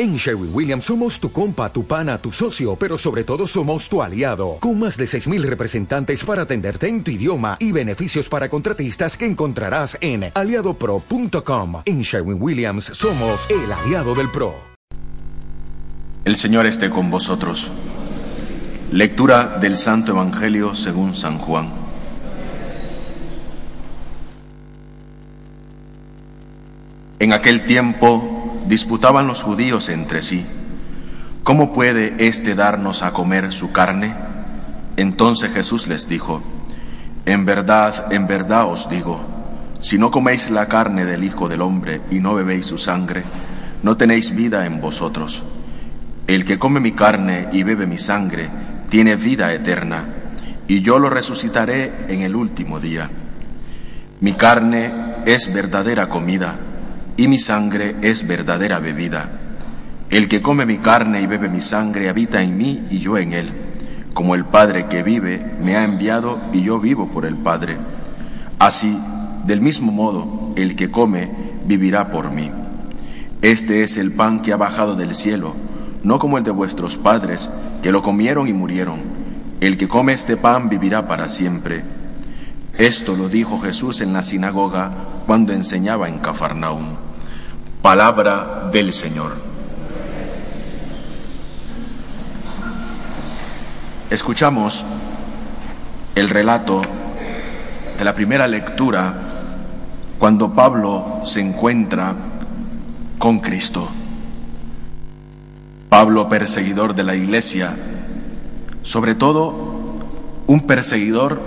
En Sherwin Williams somos tu compa, tu pana, tu socio, pero sobre todo somos tu aliado, con más de 6.000 representantes para atenderte en tu idioma y beneficios para contratistas que encontrarás en aliadopro.com. En Sherwin Williams somos el aliado del PRO. El Señor esté con vosotros. Lectura del Santo Evangelio según San Juan. En aquel tiempo disputaban los judíos entre sí, ¿cómo puede éste darnos a comer su carne? Entonces Jesús les dijo, en verdad, en verdad os digo, si no coméis la carne del Hijo del Hombre y no bebéis su sangre, no tenéis vida en vosotros. El que come mi carne y bebe mi sangre, tiene vida eterna, y yo lo resucitaré en el último día. Mi carne es verdadera comida y mi sangre es verdadera bebida. El que come mi carne y bebe mi sangre habita en mí y yo en él, como el Padre que vive me ha enviado y yo vivo por el Padre. Así, del mismo modo, el que come vivirá por mí. Este es el pan que ha bajado del cielo, no como el de vuestros padres, que lo comieron y murieron. El que come este pan vivirá para siempre. Esto lo dijo Jesús en la sinagoga cuando enseñaba en Cafarnaúm. Palabra del Señor. Escuchamos el relato de la primera lectura cuando Pablo se encuentra con Cristo. Pablo, perseguidor de la iglesia, sobre todo un perseguidor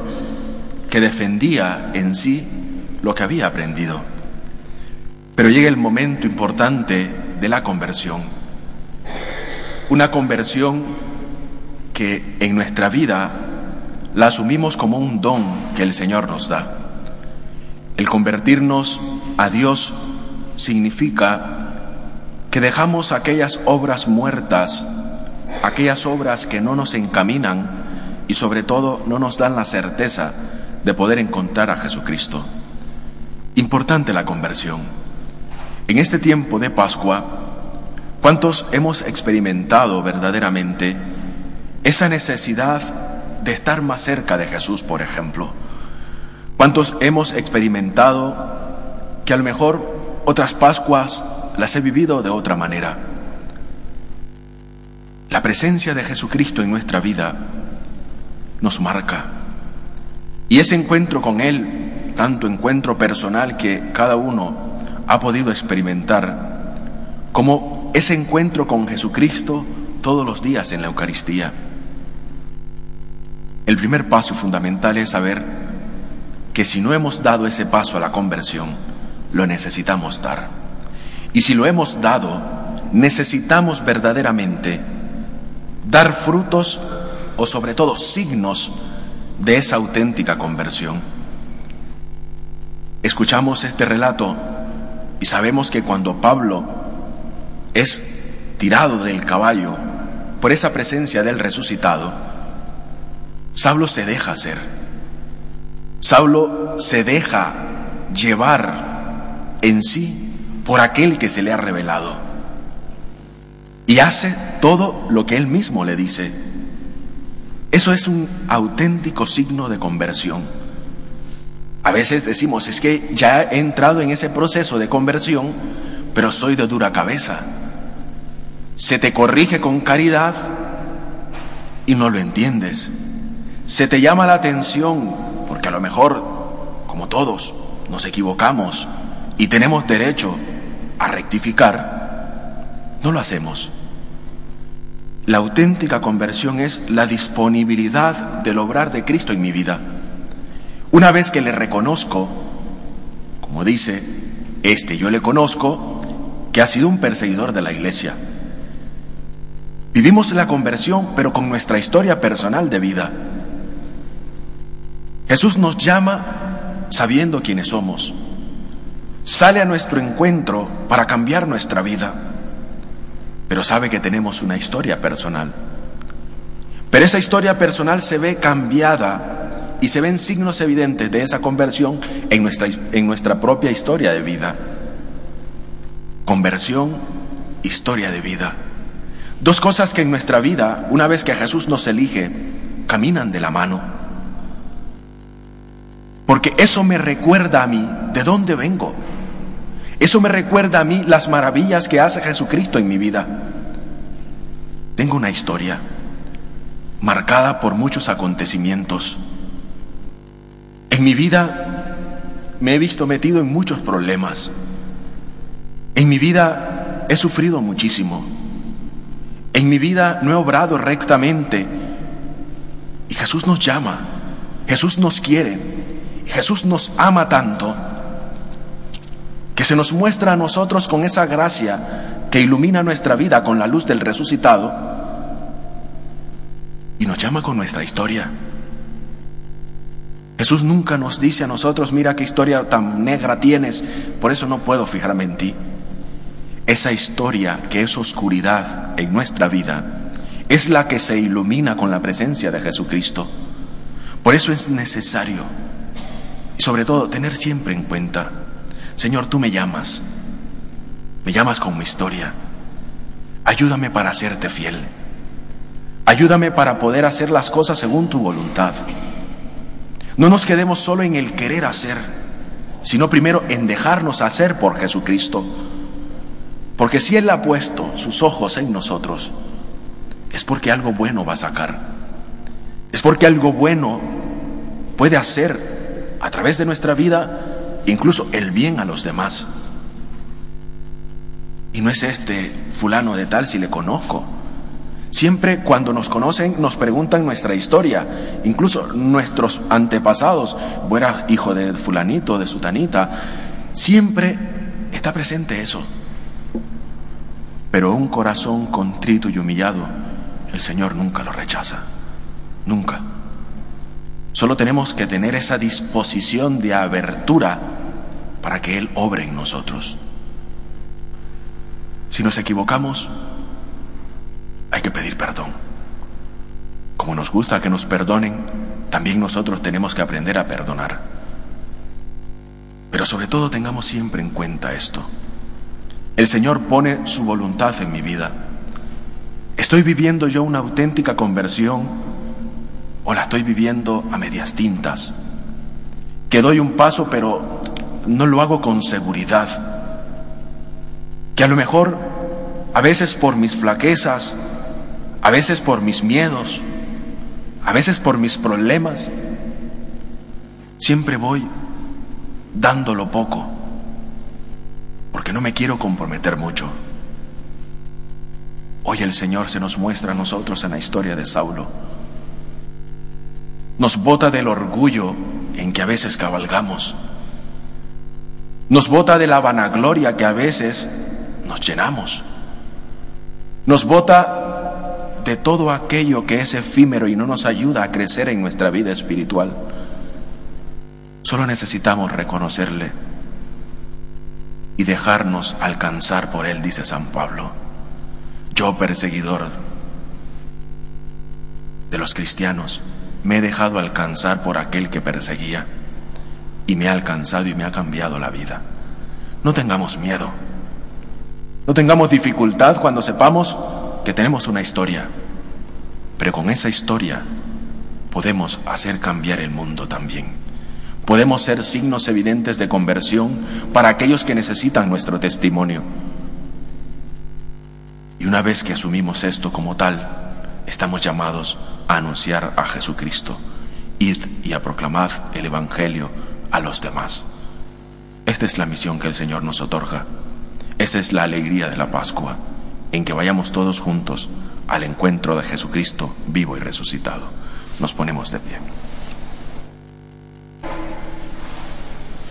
que defendía en sí lo que había aprendido. Pero llega el momento importante de la conversión. Una conversión que en nuestra vida la asumimos como un don que el Señor nos da. El convertirnos a Dios significa que dejamos aquellas obras muertas, aquellas obras que no nos encaminan y sobre todo no nos dan la certeza de poder encontrar a Jesucristo. Importante la conversión. En este tiempo de Pascua, ¿cuántos hemos experimentado verdaderamente esa necesidad de estar más cerca de Jesús, por ejemplo? ¿Cuántos hemos experimentado que a lo mejor otras Pascuas las he vivido de otra manera? La presencia de Jesucristo en nuestra vida nos marca. Y ese encuentro con Él, tanto encuentro personal que cada uno ha podido experimentar como ese encuentro con Jesucristo todos los días en la Eucaristía. El primer paso fundamental es saber que si no hemos dado ese paso a la conversión, lo necesitamos dar. Y si lo hemos dado, necesitamos verdaderamente dar frutos o sobre todo signos de esa auténtica conversión. Escuchamos este relato y sabemos que cuando Pablo es tirado del caballo por esa presencia del resucitado, Saulo se deja hacer. Saulo se deja llevar en sí por aquel que se le ha revelado. Y hace todo lo que él mismo le dice. Eso es un auténtico signo de conversión. A veces decimos, es que ya he entrado en ese proceso de conversión, pero soy de dura cabeza. Se te corrige con caridad y no lo entiendes. Se te llama la atención, porque a lo mejor, como todos, nos equivocamos y tenemos derecho a rectificar, no lo hacemos. La auténtica conversión es la disponibilidad del obrar de Cristo en mi vida. Una vez que le reconozco, como dice, este yo le conozco, que ha sido un perseguidor de la iglesia. Vivimos la conversión, pero con nuestra historia personal de vida. Jesús nos llama sabiendo quiénes somos. Sale a nuestro encuentro para cambiar nuestra vida, pero sabe que tenemos una historia personal. Pero esa historia personal se ve cambiada y se ven signos evidentes de esa conversión en nuestra, en nuestra propia historia de vida. Conversión historia de vida. Dos cosas que en nuestra vida, una vez que Jesús nos elige, caminan de la mano. Porque eso me recuerda a mí de dónde vengo. Eso me recuerda a mí las maravillas que hace Jesucristo en mi vida. Tengo una historia marcada por muchos acontecimientos. En mi vida me he visto metido en muchos problemas. En mi vida he sufrido muchísimo. En mi vida no he obrado rectamente. Y Jesús nos llama, Jesús nos quiere, Jesús nos ama tanto, que se nos muestra a nosotros con esa gracia que ilumina nuestra vida con la luz del resucitado y nos llama con nuestra historia. Jesús nunca nos dice a nosotros, mira qué historia tan negra tienes, por eso no puedo fijarme en ti. Esa historia que es oscuridad en nuestra vida es la que se ilumina con la presencia de Jesucristo. Por eso es necesario, y sobre todo, tener siempre en cuenta, Señor, tú me llamas, me llamas con mi historia, ayúdame para hacerte fiel, ayúdame para poder hacer las cosas según tu voluntad. No nos quedemos solo en el querer hacer, sino primero en dejarnos hacer por Jesucristo porque si Él ha puesto sus ojos en nosotros, es porque algo bueno va a sacar. Es porque algo bueno puede hacer a través de nuestra vida incluso el bien a los demás. Y no es este fulano de tal si le conozco. Siempre cuando nos conocen nos preguntan nuestra historia, incluso nuestros antepasados, fuera hijo de fulanito, de sutanita, siempre está presente eso. Pero un corazón contrito y humillado, el Señor nunca lo rechaza. Nunca. Solo tenemos que tener esa disposición de abertura para que Él obre en nosotros. Si nos equivocamos, que pedir perdón. Como nos gusta que nos perdonen, también nosotros tenemos que aprender a perdonar. Pero sobre todo tengamos siempre en cuenta esto. El Señor pone su voluntad en mi vida. ¿Estoy viviendo yo una auténtica conversión o la estoy viviendo a medias tintas? Que doy un paso pero no lo hago con seguridad. Que a lo mejor, a veces por mis flaquezas, a veces por mis miedos, a veces por mis problemas, siempre voy dándolo poco porque no me quiero comprometer mucho. Hoy el Señor se nos muestra a nosotros en la historia de Saulo. Nos bota del orgullo en que a veces cabalgamos. Nos bota de la vanagloria que a veces nos llenamos. Nos bota de todo aquello que es efímero y no nos ayuda a crecer en nuestra vida espiritual. Solo necesitamos reconocerle y dejarnos alcanzar por Él, dice San Pablo. Yo, perseguidor de los cristianos, me he dejado alcanzar por aquel que perseguía y me ha alcanzado y me ha cambiado la vida. No tengamos miedo, no tengamos dificultad cuando sepamos que tenemos una historia, pero con esa historia podemos hacer cambiar el mundo también. Podemos ser signos evidentes de conversión para aquellos que necesitan nuestro testimonio. Y una vez que asumimos esto como tal, estamos llamados a anunciar a Jesucristo. Id y a proclamad el Evangelio a los demás. Esta es la misión que el Señor nos otorga. Esta es la alegría de la Pascua, en que vayamos todos juntos al encuentro de Jesucristo vivo y resucitado. Nos ponemos de pie.